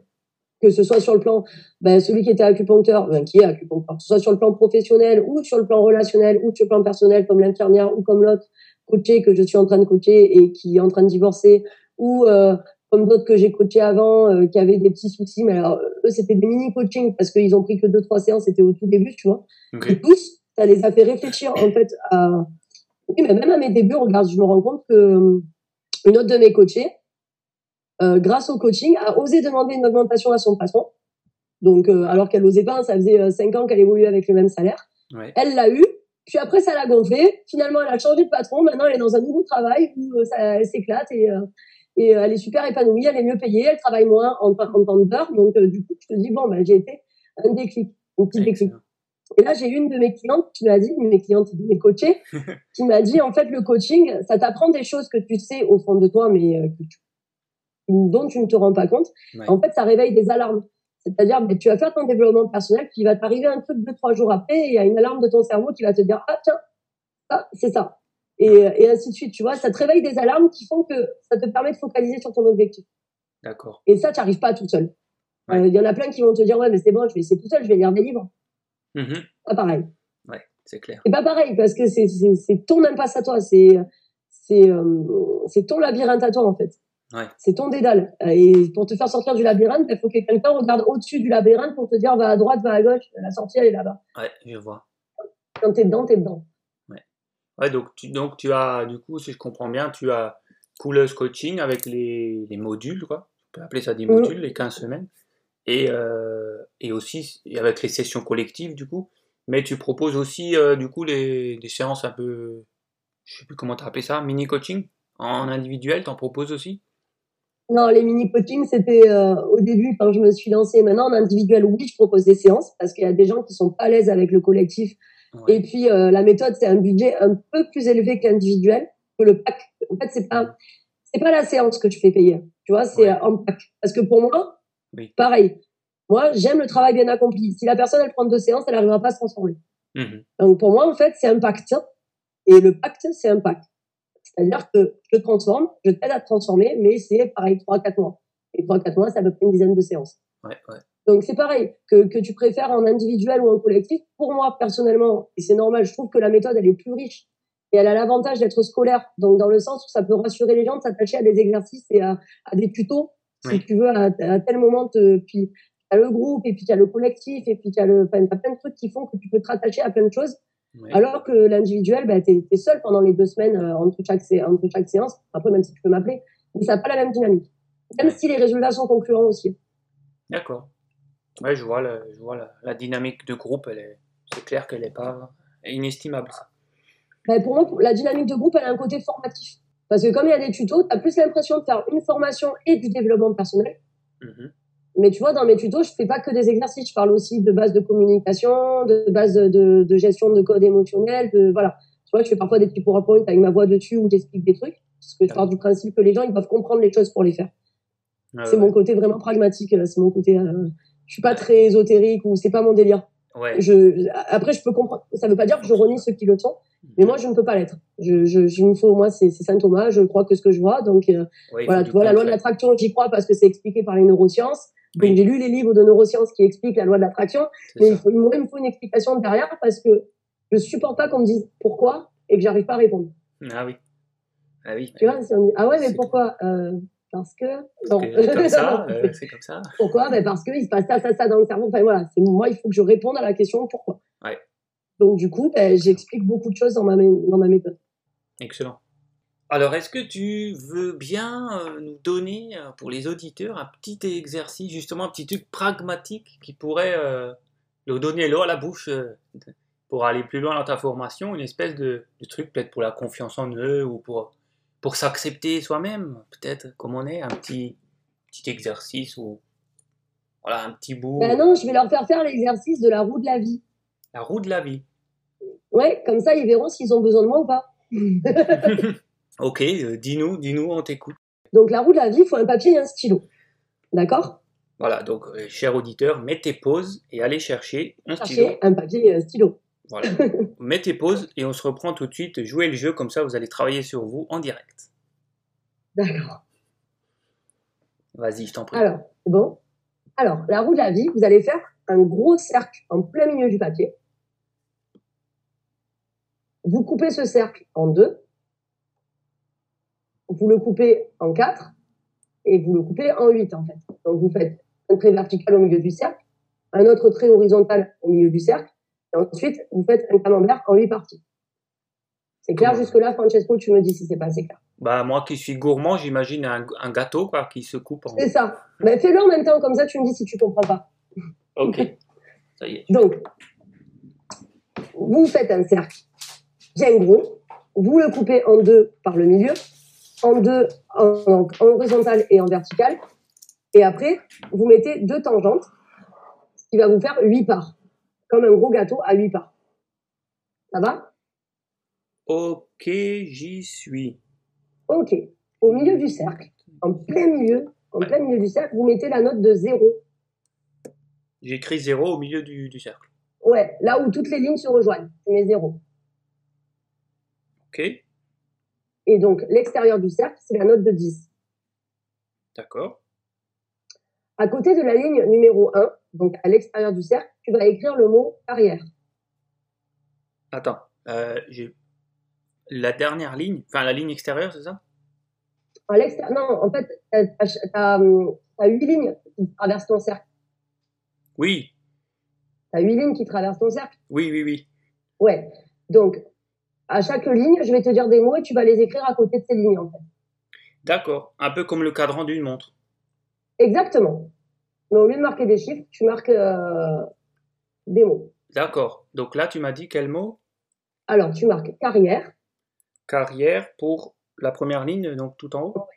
que ce soit sur le plan, ben, celui qui était acupuncteur, ben, qui est acupuncteur, que ce soit sur le plan professionnel ou sur le plan relationnel ou sur le plan personnel, comme l'infirmière ou comme l'autre coaché que je suis en train de coacher et qui est en train de divorcer, ou euh, comme d'autres que j'ai coachés avant, euh, qui avaient des petits soucis, mais alors eux c'était des mini coaching parce qu'ils ont pris que deux trois séances, c'était au tout début, tu vois. Et tous, ça les a fait réfléchir en fait à, oui, mais même à mes débuts, regarde, je me rends compte que euh, une autre de mes coachés, euh, grâce au coaching, a osé demander une augmentation à son patron. Donc, euh, alors qu'elle osait pas, ça faisait cinq ans qu'elle évoluait avec le même salaire. Ouais. Elle l'a eu, puis après ça l'a gonflé. Finalement, elle a changé de patron. Maintenant, elle est dans un nouveau travail où ça, elle s'éclate et, euh, et euh, elle est super épanouie. Elle est mieux payée, elle travaille moins en, en temps d'heure. Donc, euh, du coup, je te dis bon, ben, j'ai été un déclic, un petit déclic. Et là, j'ai une de mes clientes qui m'a dit, une de mes clientes, de mes coachés, qui m'a dit, en fait, le coaching, ça t'apprend des choses que tu sais au fond de toi, mais euh, dont tu ne te rends pas compte. Ouais. En fait, ça réveille des alarmes. C'est-à-dire, ben, tu vas faire ton développement personnel, puis il va t'arriver un truc deux, trois jours après, et il y a une alarme de ton cerveau qui va te dire, ah, tiens, ah, c'est ça. Et, et ainsi de suite, tu vois, ça te réveille des alarmes qui font que ça te permet de focaliser sur ton objectif. D'accord. Et ça, tu n'arrives pas tout seul. Ouais. Euh, Il y en a plein qui vont te dire, ouais, mais c'est bon, je vais essayer tout seul, je vais lire des livres. Mhm. Pas pareil. Ouais, c'est clair. C'est pas pareil parce que c'est ton impasse à toi, c'est c'est euh, ton labyrinthe à toi en fait. Ouais. C'est ton dédale. Et pour te faire sortir du labyrinthe, il faut que quelqu'un regarde au-dessus du labyrinthe pour te dire va à droite, va à gauche. La sortie elle est là-bas. Ouais, je vois. Quand t'es dedans, t'es dedans. Ouais, donc tu, donc tu as, du coup, si je comprends bien, tu as Couleuse Coaching avec les, les modules, quoi. On peut appeler ça des modules, les 15 semaines. Et, euh, et aussi avec les sessions collectives, du coup. Mais tu proposes aussi, euh, du coup, les, des séances un peu, je sais plus comment tu as appelé ça, mini-coaching en individuel, t'en proposes aussi? Non, les mini-coachings, c'était euh, au début, quand je me suis lancée. Maintenant, en individuel, oui, je propose des séances parce qu'il y a des gens qui sont pas à l'aise avec le collectif. Et puis, euh, la méthode, c'est un budget un peu plus élevé que l'individuel, que le pack. En fait, c'est pas, c'est pas la séance que tu fais payer. Tu vois, c'est un pack. Parce que pour moi, pareil. Moi, j'aime le travail bien accompli. Si la personne, elle prend deux séances, elle n'arrivera pas à se transformer. Mmh Donc, pour moi, en fait, c'est un pacte. Et le pacte, c'est un pack. C'est-à-dire que je te transforme, je t'aide à te transformer, mais c'est pareil, 3-4 mois. Et 3-4 mois, c'est à peu près une dizaine de séances. Ouais, ouais. Donc c'est pareil, que, que tu préfères en individuel ou en collectif. Pour moi, personnellement, et c'est normal, je trouve que la méthode, elle est plus riche. Et elle a l'avantage d'être scolaire. Donc dans le sens où ça peut rassurer les gens de s'attacher à des exercices et à, à des tutos, si tu veux, à, à, tel moment. Te, puis tu as le groupe, et puis tu as le collectif, et puis tu as, le, as plein de trucs qui font que tu peux te rattacher à plein de choses. Alors que l'individuel, bah, tu es, seul pendant les deux semaines euh, entre, chaque, entre chaque séance. Après, même si tu peux m'appeler, mais ça n'a pas la même dynamique. Même si les résultats sont concluants aussi. D'accord. Ouais, je vois, la, je vois la, dynamique de groupe, c'est clair qu'elle n'est pas inestimable. Ça. Bah, pour moi, la dynamique de groupe, elle a un côté formatif. Parce que comme il y a des tutos, tu as plus l'impression de faire une formation et du développement personnel. Mmh mais tu vois, dans mes tutos, je fais pas que des exercices. Je parle aussi de base de communication, de base de, de, gestion de code émotionnel, de voilà. Tu vois, je fais parfois des petits PowerPoint avec ma voix dessus où j'explique des trucs. Parce que je pars du principe que les gens, ils doivent comprendre les choses pour les faire. Ah c'est mon côté vraiment pragmatique. C'est mon côté. Euh, je suis pas très ésotérique ou c'est pas mon délire. Ouais. Je, après, je peux comprendre. Ça veut pas dire que je renie ceux qui le sont, mais moi, je ne peux pas l'être. Je, je, je me faut, moi, c'est Saint Thomas. Je crois que ce que je vois. Donc, euh, voilà, tu vois, la loi de l'attraction, j'y crois parce que c'est expliqué par les neurosciences. Donc j'ai lu les livres de neurosciences qui expliquent la loi de l'attraction, mais il, faut, il me faut une explication derrière parce que je supporte pas qu'on me dise pourquoi et que j'arrive pas à répondre. Ah oui. Ah oui. Tu vois, si on dit ah ouais mais pourquoi euh, Parce que comme ça, euh, c'est comme ça. Pourquoi? Ben parce qu'il se passe ça ça ça dans le cerveau. Enfin voilà, c'est moi il faut que je réponde à la question pourquoi? Ouais. Donc du coup, ben, j'explique beaucoup de choses dans ma dans ma méthode. Excellent. Alors, est-ce que tu veux bien euh, nous donner, euh, pour les auditeurs, un petit exercice, justement un petit truc pragmatique qui pourrait euh, leur donner l'eau à la bouche pour aller plus loin dans ta formation, une espèce de, truc peut-être pour la confiance en eux ou pour, pour s'accepter soi-même, peut-être comme on est, un petit, petit exercice ou voilà, un petit bout. Ben non, je vais leur faire faire l'exercice de la roue de la vie. La roue de la vie. Ouais, comme ça ils verront s'ils ont besoin de moi ou pas. Ok, euh, dis-nous, dis-nous, on t'écoute. Donc la roue de la vie, il faut un papier et un stylo. D'accord? Voilà, donc euh, cher auditeur, mets tes pauses et allez chercher un stylo. un papier et un stylo. Voilà. mets tes pauses et on se reprend tout de suite. Jouez le jeu, comme ça vous allez travailler sur vous en direct. D'accord. Vas-y, je t'en prie. Alors, bon Alors, la roue de la vie, vous allez faire un gros cercle en plein milieu du papier. Vous coupez ce cercle en deux vous le coupez en quatre et vous le coupez en huit en fait. Donc vous faites un trait vertical au milieu du cercle, un autre trait horizontal au milieu du cercle, et ensuite vous faites un camembert en huit parties. C'est clair jusque-là, Francesco, tu me dis si c'est pas assez clair. Bah moi qui suis gourmand, j'imagine un, gâteau quoi, qui se coupe en... C'est ça. Mais fais-le en même temps, comme ça tu me dis si tu comprends pas. Ok, ça y est. Donc, vous faites un cercle bien gros, vous le coupez en deux par le milieu, en deux, en, horizontal et en vertical. Et après, vous mettez deux tangentes, ce qui va vous faire huit parts, comme un gros gâteau à huit parts. Ça va? Ok, j'y suis. Ok. Au milieu du cercle, en plein milieu, en plein milieu du cercle, vous mettez la note de zéro. J'écris zéro au milieu du, du, cercle. Ouais, là où toutes les lignes se rejoignent, tu mets zéro. Ok. Et donc, l'extérieur du cercle, c'est la note de 10. D'accord. À côté de la ligne numéro 1, donc à l'extérieur du cercle, tu vas écrire le mot carrière. Attends, euh, j'ai la dernière ligne, enfin la ligne extérieure, c'est ça? À Non, en fait, tu as, huit lignes qui traversent ton cercle. Oui. Tu as huit lignes qui traversent ton cercle? Oui, oui, oui. Ouais. Donc, à chaque ligne, je vais te dire des mots et tu vas les écrire à côté de ces lignes, en fait. D'accord. Un peu comme le cadran d'une montre. Exactement. Mais au lieu de marquer des chiffres, tu marques euh, des mots. D'accord. Donc là, tu m'as dit quel mot? Alors, tu marques carrière. Carrière pour la première ligne, donc tout en haut?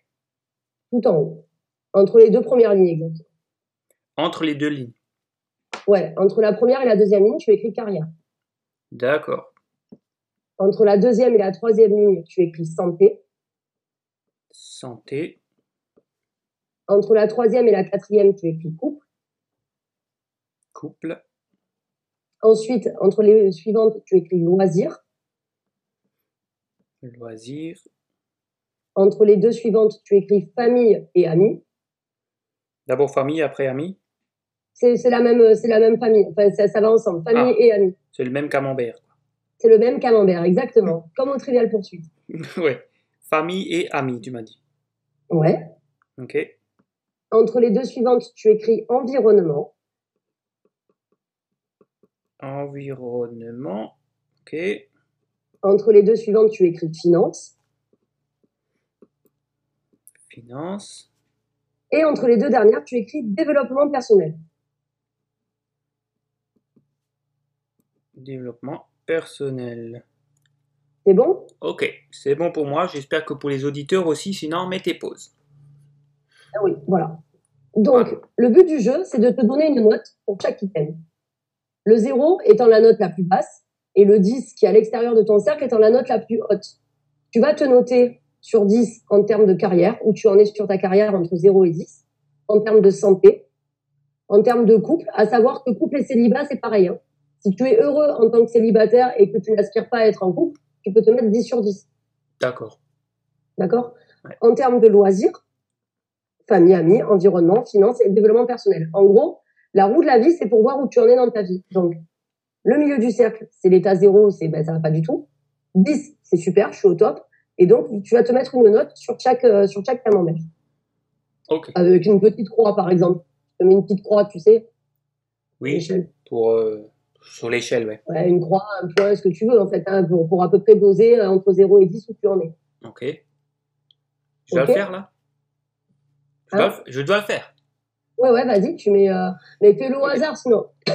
Tout en haut. Entre les deux premières lignes, exactement. Entre les deux lignes. Ouais, entre la première et la deuxième ligne, tu écris carrière. D'accord. Entre la deuxième et la troisième ligne, tu écris santé. Santé. Entre la troisième et la quatrième, tu écris couple. Couple. Ensuite, entre les suivantes, tu écris loisir. Loisir. Entre les deux suivantes, tu écris famille et amis. D'abord famille, après amis C'est la, même, c'est la même famille. Enfin, ça, ça va ensemble, famille Ah. et amis. C'est le même camembert. C'est le même camembert, exactement. Comme au trivial poursuite. ouais. Famille et amis, tu m'as dit. Ouais. Ok. Entre les deux suivantes, tu écris environnement. Environnement. Ok. Entre les deux suivantes, tu écris finance. Finance. Et entre les deux dernières, tu écris développement personnel. Développement personnel. C'est bon? Ok, c'est bon pour moi. J'espère que pour les auditeurs aussi. Sinon, mettez pause. Ah oui, voilà. Donc, Voilà. le but du jeu, c'est de te donner une note pour chaque item. Le 0 étant la note la plus basse et le 10 qui est à l'extérieur de ton cercle étant la note la plus haute. Tu vas te noter sur 10 en termes de carrière, où tu en es sur ta carrière entre 0 et 10, en termes de santé, en termes de couple, à savoir que couple et célibat, c'est pareil. hein. Si tu es heureux en tant que célibataire et que tu n'aspires pas à être en couple, tu peux te mettre 10 sur 10. D'accord. D'accord? Ouais. En termes de loisirs, famille, amis, environnement, finance et développement personnel. En gros, la roue de la vie, c'est pour voir où tu en es dans ta vie. Donc, le milieu du cercle, c'est l'état zéro, c'est ben, ça va pas du tout. 10, c'est super, je suis au top. Et donc, tu vas te mettre une note sur chaque, euh, sur chaque camembert. Ok. Avec une petite croix, par exemple. Je te mets une petite croix, tu sais, Oui, pour, euh, sur l'échelle, ouais. Ouais, une croix, un point, ce que tu veux, en fait, hein, pour, pour à peu près poser euh, entre 0 et 10 où tu en es. Ok. Je dois Ok. le faire là je, Hein dois, le- je dois le faire. Ouais, ouais, vas-y, tu mets, euh, mais fais-le au hasard sinon.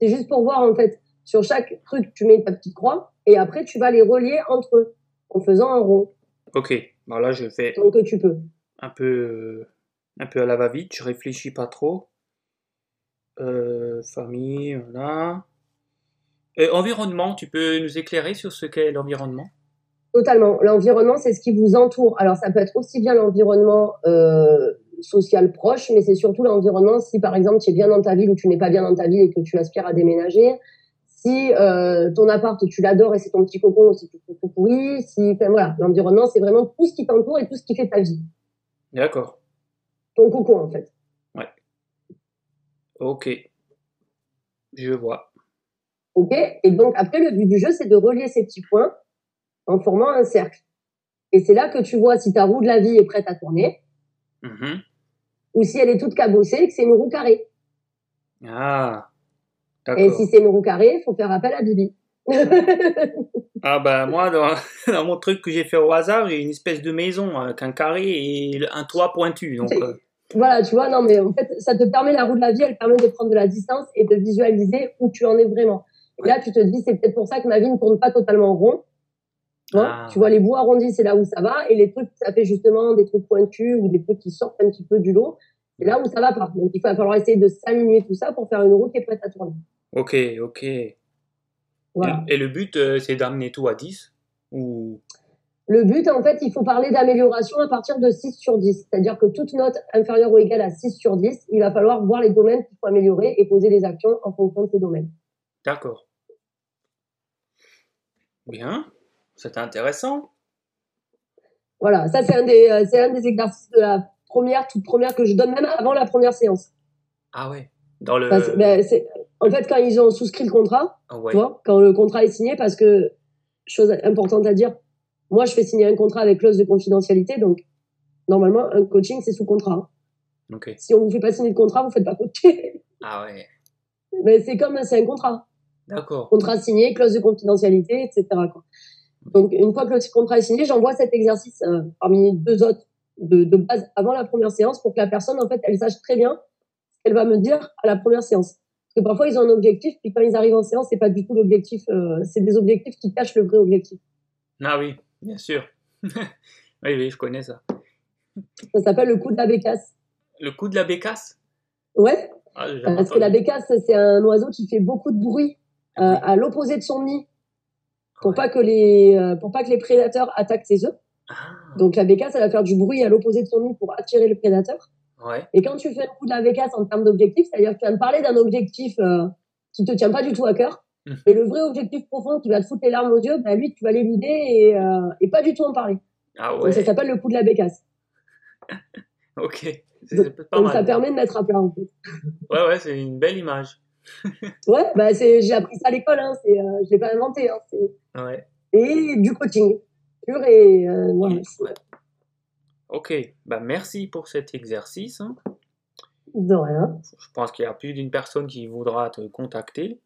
c'est juste pour voir, en fait, sur chaque truc, tu mets ta petite croix et après, tu vas les relier entre eux en faisant un rond, Ok. Bah là, je fais tant que tu peux. un peu, euh, un peu à la va-vite. Je réfléchis pas trop. Euh, famille, voilà. Euh, environnement, tu peux nous éclairer sur ce qu'est l'environnement? Totalement. L'environnement, c'est ce qui vous entoure. Alors, ça peut être aussi bien l'environnement euh, social proche, mais c'est surtout l'environnement si, par exemple, tu es bien dans ta ville ou tu n'es pas bien dans ta ville et que tu aspires à déménager. Si euh, ton appart, tu l'adores et c'est ton petit cocon ou c'est tout, tout pourri. Si, enfin, voilà, l'environnement, c'est vraiment tout ce qui t'entoure et tout ce qui fait ta vie. D'accord. Ton cocon, en fait. Ok. Je vois. OK Et donc, après, le but du jeu, c'est de relier ces petits points en formant un cercle. Et c'est là que tu vois si ta roue de la vie est prête à tourner Mhm. ou si elle est toute cabossée et que c'est une roue carrée. Ah. Et si c'est une roue carrée, il faut faire appel à Bibi. Ah bah moi, dans, dans mon truc que j'ai fait au hasard, j'ai une espèce de maison avec un carré et un toit pointu. Donc, euh, voilà, tu vois, non, mais en fait, ça te permet, la roue de la vie, elle permet de prendre de la distance et de visualiser où tu en es vraiment. Et là, tu te dis, c'est peut-être pour ça que ma vie ne tourne pas totalement rond. Tu vois, Ah. tu vois, les bouts arrondis, c'est là où ça va, et les trucs, ça fait justement des trucs pointus ou des trucs qui sortent un petit peu du lot, c'est là où ça va pas. Donc, il va falloir essayer de s'aligner tout ça pour faire une roue qui est prête à tourner. ok, ok. Voilà. Et, le but, euh, c'est d'amener tout à 10 ou... Le but, en fait, il faut parler d'amélioration à partir de 6 sur 10. C'est-à-dire que toute note inférieure ou égale à 6 sur 10, il va falloir voir les domaines qu'il faut améliorer et poser les actions en fonction de ces domaines. D'accord. Bien. C'était intéressant. Voilà, ça c'est un, des, euh, c'est un des exercices de la première, toute première que je donne même avant la première séance. Ah ouais. Dans le... Parce- ben, c'est- en fait, quand ils ont souscrit le contrat, Ah ouais. tu vois, quand le contrat est signé, parce que, chose importante à dire, moi je fais signer un contrat avec clause de confidentialité, donc normalement un coaching c'est sous contrat. hein. Si on vous fait pas signer de contrat, vous faites pas coacher. Ah ouais. Mais c'est comme, c'est un contrat. D'accord. Contrat signé, clause de confidentialité, etc. quoi. Donc, une fois que le contrat est signé, j'envoie cet exercice euh, parmi deux autres de, de base avant la première séance pour que la personne, en fait, elle sache très bien ce qu'elle va me dire à la première séance. Parce que parfois, ils ont un objectif, puis quand ils arrivent en séance, c'est pas du tout l'objectif, euh, c'est des objectifs qui cachent le vrai objectif. Ah oui, bien sûr. oui, oui, je connais ça. Ça s'appelle le coup de la bécasse. Le coup de la bécasse? Ouais. Ah, Parce que la bécasse, c'est un oiseau qui fait beaucoup de bruit euh, à l'opposé de son nid pour pas que les euh, pour pas que les prédateurs attaquent ses œufs. Ah. Donc la bécasse, elle va faire du bruit à l'opposé de son nid pour attirer le prédateur. Ouais. Et quand tu fais le coup de la bécasse en termes d'objectif, c'est-à-dire que tu viens de parler d'un objectif euh, qui te tient pas du tout à cœur, mmh. et le vrai objectif profond qui va te foutre les larmes aux yeux, bah lui, tu vas l'éluder et, euh, et pas du tout en parler. Ah ouais. Donc ça s'appelle le coup de la bécasse. ok. Donc, ça permet de mettre à plat en fait. Ouais, ouais, c'est une belle image. Ouais, bah j'ai appris ça à l'école, hein, c'est, euh, je l'ai pas inventé. Hein, ouais. Et du coaching pur et euh, ouais. Ok, bah merci pour cet exercice. Hein. De rien. Je pense qu'il y a plus d'une personne qui voudra te contacter.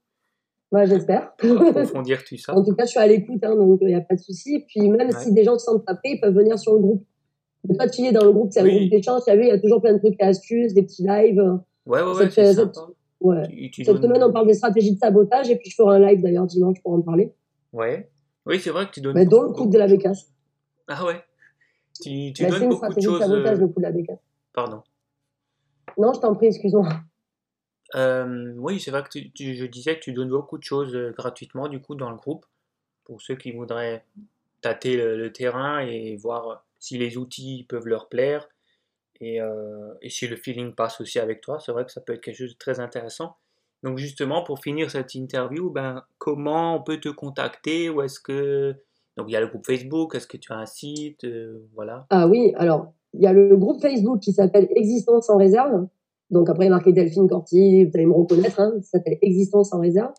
Bah, j'espère. Approfondir tout ça. en tout cas, je suis à l'écoute, hein, donc il n'y a pas de souci. Puis même si des gens se sentent tapés, ils peuvent venir sur le groupe. Mais toi, tu es dans le groupe, c'est un groupe d'échange. Il y a toujours plein de trucs et astuces, des petits lives. Ouais, ouais, ouais. Cette, ouais. cette semaine, on parle des stratégies de sabotage et puis je ferai un live d'ailleurs dimanche pour en parler. Ouais. Oui, c'est vrai que tu donnes. Mais dans le coup de la bécasse. Ah ouais. Tu, tu bah, donnes beaucoup de choses. C'est une stratégie de sabotage, le coup de la bécasse. Pardon. Non, je t'en prie, excuse-moi. Euh, oui, c'est vrai que tu, je disais que tu donnes beaucoup de choses euh, gratuitement, du coup, dans le groupe, pour ceux qui voudraient tâter le, terrain et voir si les outils peuvent leur plaire et, euh, et, si le feeling passe aussi avec toi. C'est vrai que ça peut être quelque chose de très intéressant. Donc justement, pour finir cette interview, ben, comment on peut te contacter? Ou est-ce que... Donc il y a le groupe Facebook, est-ce que tu as un site? Voilà. Ah oui, alors il y a le groupe Facebook qui s'appelle Existence en réserve. Donc après, il y a marqué Delphine Corti, vous allez me reconnaître, hein, ça s'appelle Existence en réserve.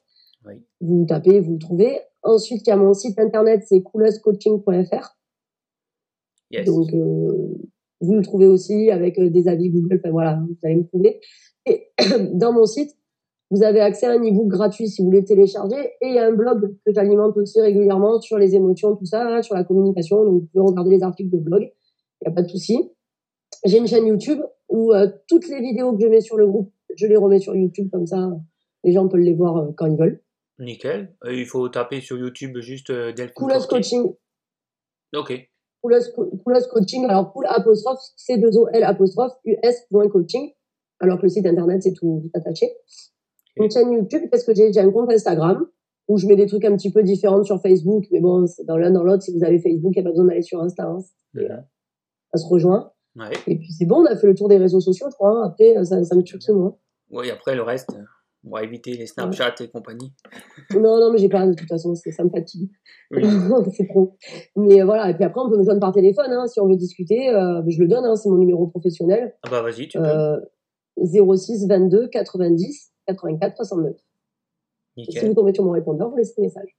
Oui. Vous tapez, vous le trouvez. Ensuite, il y a mon site internet, c'est coolescoaching.fr. Yes. Donc, euh, vous le trouvez aussi avec euh, des avis Google, enfin voilà, vous allez me trouver. Et dans mon site, vous avez accès à un e-book gratuit si vous voulez télécharger et il y a un blog que j'alimente aussi régulièrement sur les émotions, tout ça, sur la communication. Donc, vous pouvez regarder les articles de blog, il n'y a pas de souci. J'ai une chaîne YouTube où euh, toutes les vidéos que je mets sur le groupe, je les remets sur YouTube comme ça, les gens peuvent les voir euh, quand ils veulent. Nickel. Euh, il faut taper sur YouTube juste Delphine Coaching. Ok. Koulos, Coaching, alors cool apostrophe, C2OL apostrophe, US.coaching, alors que le site internet c'est tout, attaché. Une chaîne YouTube parce que j'ai un compte Instagram où je mets des trucs un petit peu différents sur Facebook, mais bon, c'est dans l'un dans l'autre. Si vous avez Facebook, il n'y a pas besoin d'aller sur Insta. Hein. ça se rejoint. Et puis c'est bon, on a fait le tour des réseaux sociaux, je crois. Hein. Après, ça, ça me tue moi. Oui, après le reste, on va éviter les Snapchat et compagnie. Non, non, mais j'ai pas de toute façon, ça me fatigue. c'est trop. Mais voilà, et puis après, on peut me joindre par téléphone, hein, si on veut discuter. Euh, je le donne, hein, c'est mon numéro professionnel. Ah bah vas-y, tu peux. 06 22 90 84 69. Nickel. Si vous tombez sur mon répondeur, vous laissez un message.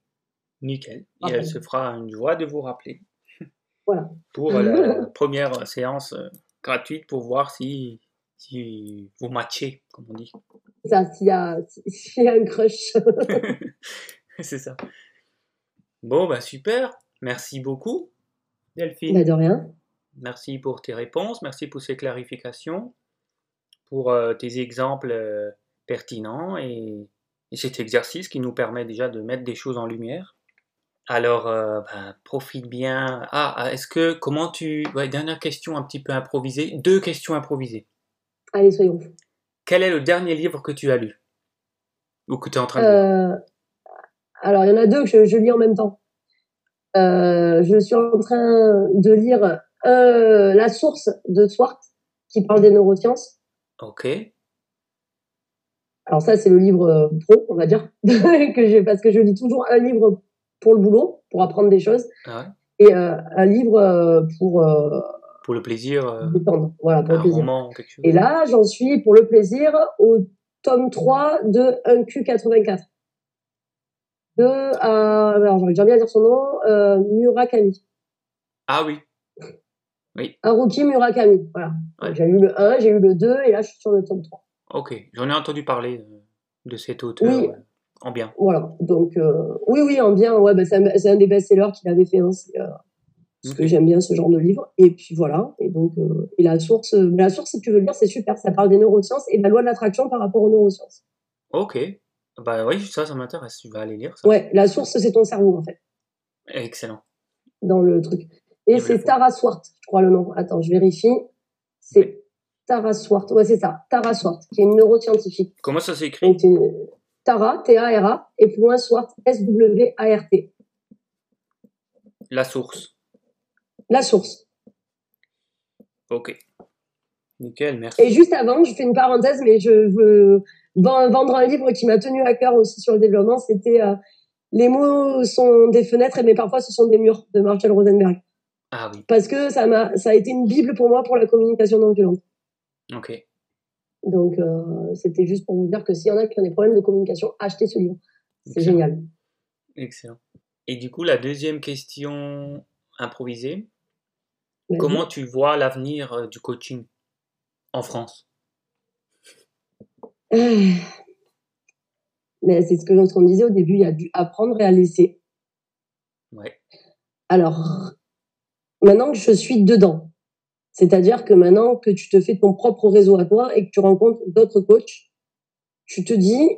Nickel. Et elle se fera une joie de vous rappeler. Voilà. Pour la première séance euh, gratuite pour voir si, si vous matchez, comme on dit. Ça, s'il y, a, y a un crush. C'est ça. Bon, bah super. Merci beaucoup, Delphine. Bah de rien. Merci pour tes réponses, merci pour ces clarifications, pour euh, tes exemples euh, pertinents et, et, cet exercice qui nous permet déjà de mettre des choses en lumière. Alors, euh, ben, profite bien. Ah, ah, est-ce que, comment tu... Ouais, dernière question un petit peu improvisée. Deux questions improvisées. Allez, soyons Quel est le dernier livre que tu as lu Ou que tu es en train de lire euh, Alors, il y en a deux que je, lis en même temps. Euh, je suis en train de lire La source de Swart, qui parle des neurosciences. Ok. Alors ça, c'est le livre pro, on va dire, que je, parce que je lis toujours un livre pour le boulot, pour apprendre des choses, ah et euh, un livre euh, pour euh, pour le plaisir. voilà, pour un le plaisir. Roman, quelque chose. Et là, j'en suis pour le plaisir au tome 3 de 1Q84. De, alors j'aurais déjà bien à dire son nom, Murakami. Ah oui. Oui. Haruki Murakami, voilà. J'ai lu le 1, j'ai lu le 2, et là je suis sur le tome 3. Ok, j'en ai entendu parler de cet auteur. Oui. En bien. Voilà. Donc, euh, oui, oui, en bien. Ouais, bah, c'est un, des best-sellers qu'il avait fait. Hein, euh, parce que j'aime bien ce genre de livre. Et puis voilà. Et donc, euh, et la source, la source, si tu veux le lire, c'est super. Ça parle des neurosciences et de la loi de l'attraction par rapport aux neurosciences. Ok. Bah oui, ça, ça m'intéresse. Tu vas aller lire ça. Ouais, la source, c'est ton cerveau, en fait. Excellent. Dans le truc. Et c'est Tara Swart, je crois le nom. Attends, je vérifie. C'est Tara Swart, ouais, c'est ça, Tara Swart, qui est une neuroscientifique. Comment ça s'écrit? Tara, T-A-R-A, et plus loin Swart, S-W-A-R-T. La source. La source. Ok. Nickel, merci. Et juste avant, je fais une parenthèse, mais je veux vendre un livre qui m'a tenu à cœur aussi sur le développement. C'était euh, Les mots sont des fenêtres, mais parfois ce sont des murs de Marshall Rosenberg. Ah oui. Parce que ça m'a, ça a été une bible pour moi pour la communication non violente. Ok. Donc, euh, c'était juste pour vous dire que s'il y en a qui ont des problèmes de communication, achetez ce livre. C'est génial. Excellent. Et du coup, la deuxième question improvisée. Comment tu vois l'avenir euh, du coaching en France? Mais c'est ce que l'autre disait au début, il y a dû apprendre et à laisser. Ouais. Alors, maintenant que je suis dedans, c'est-à-dire que maintenant que tu te fais ton propre réseau à toi et que tu rencontres d'autres coachs, tu te dis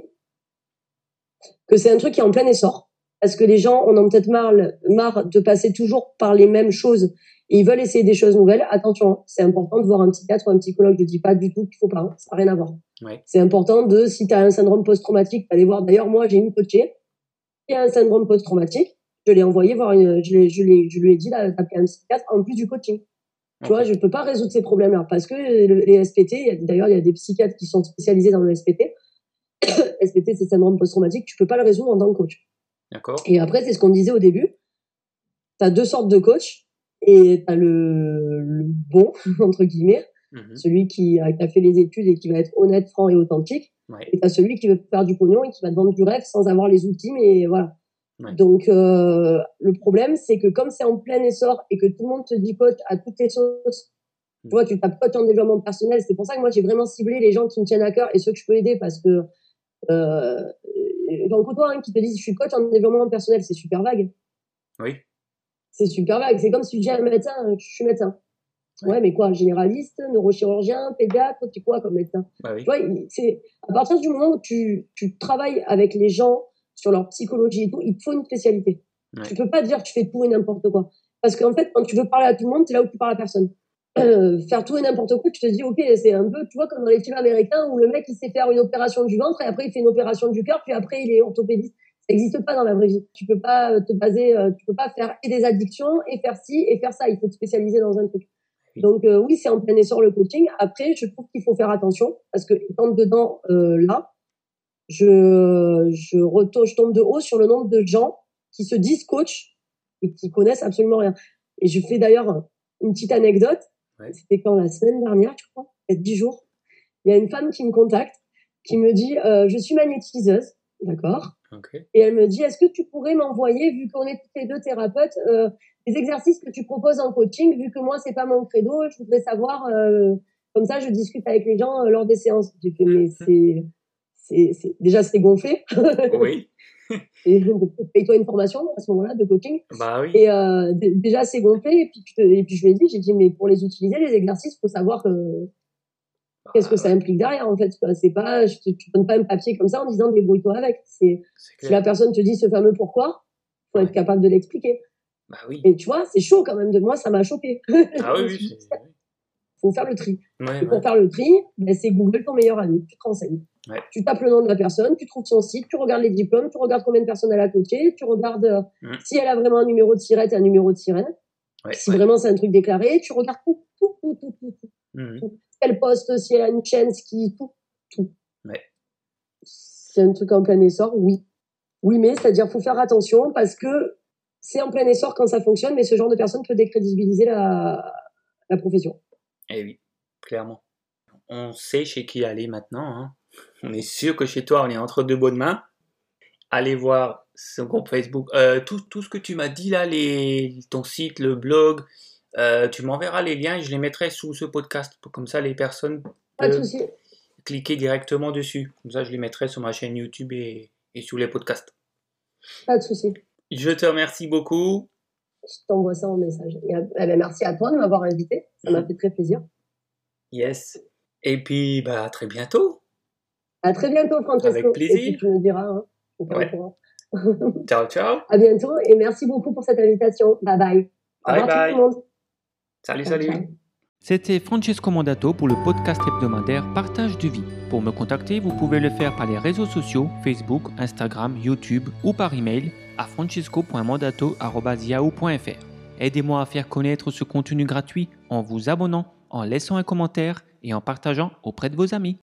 que c'est un truc qui est en plein essor. Parce que les gens en ont peut-être marre, marre de passer toujours par les mêmes choses et ils veulent essayer des choses nouvelles. Attention, c'est important de voir un psychiatre ou un psychologue. Je dis pas du tout qu'il faut pas, ça n'a rien à voir. C'est important de, si tu as un syndrome post-traumatique, d'aller voir. D'ailleurs, moi, j'ai une coachée qui a un syndrome post-traumatique. Je l'ai envoyé voir une, je, je, je lui ai dit d'appeler un psychiatre en plus du coaching. Tu vois, je peux pas résoudre ces problèmes-là parce que les SPT, d'ailleurs, il y a des psychiatres qui sont spécialisés dans le SPT. SPT, c'est syndrome post-traumatique, tu peux pas le résoudre en tant que coach. D'accord. Et après, c'est ce qu'on disait au début. Tu as deux sortes de coachs et tu as le, le, bon, entre guillemets, mhm. celui qui a, qui a, fait les études et qui va être honnête, franc et authentique. Ouais. Et tu as celui qui veut faire du pognon et qui va te vendre du rêve sans avoir les outils, mais voilà. Donc, euh, le problème, c'est que comme c'est en plein essor et que tout le monde te dit coach à toutes les sauces, tu vois, tu tapes coach en développement personnel. C'est pour ça que moi, j'ai vraiment ciblé les gens qui me tiennent à cœur et ceux que je peux aider parce que euh, j'en côtoie un qui te dit je suis coach en développement personnel, c'est super vague. Oui. C'est super vague. C'est comme si tu dis à un médecin, je suis médecin. Ouais. mais quoi, généraliste, neurochirurgien, pédiatre, tu quoi comme médecin? Bah oui. Tu vois, c'est à partir du moment où tu, tu travailles avec les gens sur leur psychologie et tout, il te faut une spécialité. Ouais. Tu peux pas dire que tu fais tout et n'importe quoi. Parce qu'en fait, quand tu veux parler à tout le monde, c'est là où tu parles à personne. Euh, faire tout et n'importe quoi, tu te dis, ok, c'est un peu, tu vois, comme dans les films américains où le mec, il sait faire une opération du ventre et après, il fait une opération du cœur, puis après, il est orthopédiste. Ça n'existe pas dans la vraie vie. Tu peux pas te baser, euh, tu peux pas faire et des addictions et faire ci et faire ça. Il faut te spécialiser dans un truc. Donc euh, oui, c'est en plein essor le coaching. Après, je trouve qu'il faut faire attention parce que étant dedans euh, là, je, je, retourne, je tombe de haut sur le nombre de gens qui se disent coach et qui connaissent absolument rien. Et je fais d'ailleurs une petite anecdote. Ouais. C'était quand la semaine dernière, je crois, peut-être dix jours. Il y a une femme qui me contacte, qui me dit euh, je suis magnétiseuse, d'accord? Okay. Et elle me dit est-ce que tu pourrais m'envoyer, vu qu'on est tous les deux thérapeutes, euh, les exercices que tu proposes en coaching, vu que moi c'est pas mon credo, je voudrais savoir. Euh, comme ça, je discute avec les gens euh, lors des séances. J'ai fait mais c'est c'est déjà c'est gonflé. Oui. et paye-toi une formation à ce moment-là de coaching. Bah oui. Et euh, déjà c'est gonflé et puis et puis je lui ai dit j'ai dit mais pour les utiliser les exercices faut savoir que qu'est-ce que ça implique derrière en fait c'est pas je te, tu donnes pas un papier comme ça en disant débrouille-toi avec c'est si la personne te dit ce fameux pourquoi faut être capable de l'expliquer. Bah oui. Et tu vois c'est chaud quand même de moi ça m'a choqué. Ah oui oui. faut faire le tri. Ouais, et pour faire le tri, ben, c'est Google ton meilleur ami. Tu te renseignes. Ouais. Tu tapes le nom de la personne, tu trouves son site, tu regardes les diplômes, tu regardes combien de personnes elle a coaché, tu regardes euh, Mm. si elle a vraiment un numéro de sirette et un numéro de sirène. Ouais, si ouais. vraiment c'est un truc déclaré, tu regardes tout, tout, tout, tout, tout, tout. Mhm. Elle poste, si elle a une chaîne, ski, tout, tout. C'est un truc en plein essor, oui. Oui, mais c'est-à-dire faut faire attention parce que c'est en plein essor quand ça fonctionne, mais ce genre de personne peut décrédibiliser la, la profession. Eh oui, clairement. On sait chez qui aller maintenant. Hein. On est sûr que chez toi, on est entre deux bonnes mains. Allez voir son groupe Facebook. Euh, tout, tout ce que tu m'as dit là, les, ton site, le blog, euh, tu m'enverras les liens et je les mettrai sous ce podcast. Comme ça, les personnes Pas de peuvent cliquer directement dessus. Comme ça, je les mettrai sur ma chaîne YouTube et, et sous les podcasts. Pas de souci. Je te remercie beaucoup. Je t'envoie ça en message. Et, euh, eh ben, merci à toi de m'avoir invité. Ça m'a fait très plaisir. Yes. Et puis, bah, à très bientôt. À très bientôt, Francesco. Avec plaisir. Et puis tu me diras. Hein. Ouais. Ciao, ciao. À bientôt et merci beaucoup pour cette invitation. Bye bye. Au Bye revoir tout bye. le monde. Salut, Ciao, salut. ciao. C'était Francesco Mandato pour le podcast hebdomadaire Partage de vie. Pour me contacter, vous pouvez le faire par les réseaux sociaux Facebook, Instagram, YouTube ou par email à francesco.mandato.yahoo.fr. Aidez-moi à faire connaître ce contenu gratuit en vous abonnant, en laissant un commentaire et en partageant auprès de vos amis.